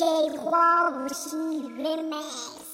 J. Walsh Remix.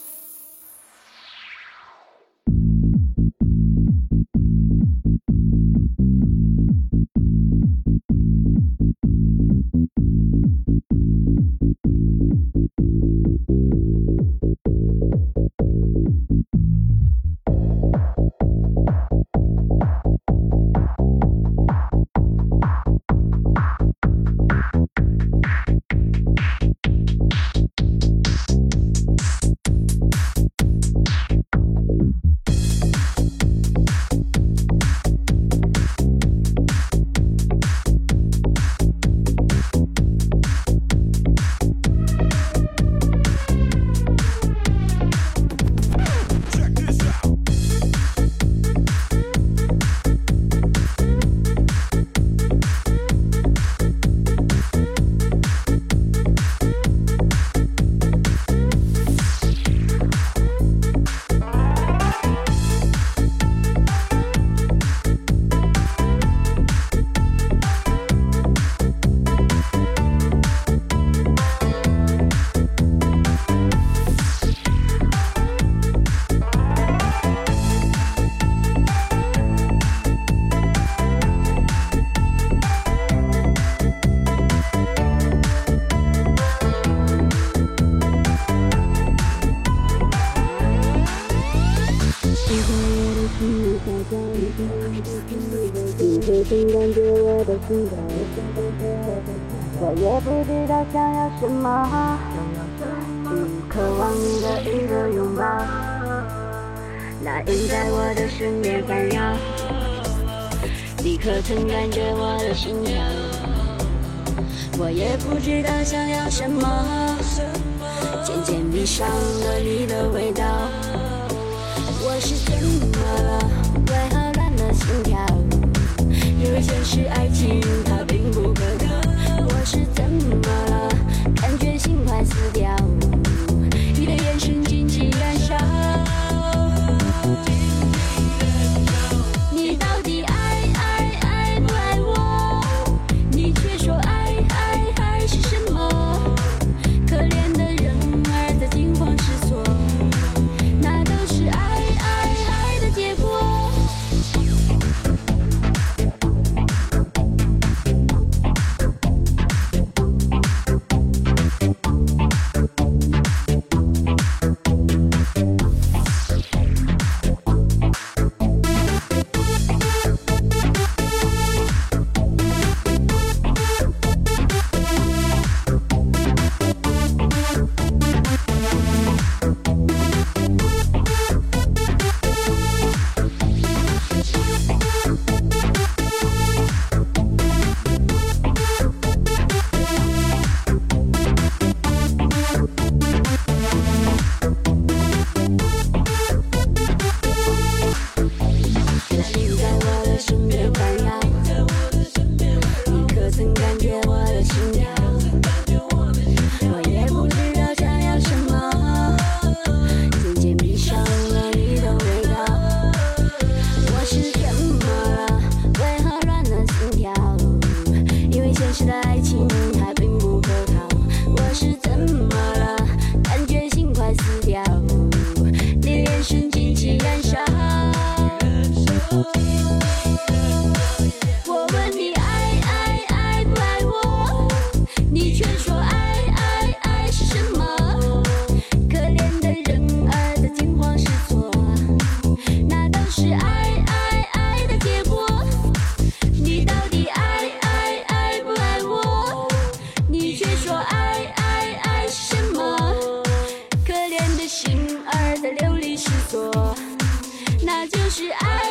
你感觉我的心跳，我也不知道想要什么，只渴望的一个拥抱。那云在我的身边环绕，你可曾感觉我的心跳？我也不知道想要什么，渐渐迷上了你的味道。身边环绕，你可曾感觉我的心跳？就是爱。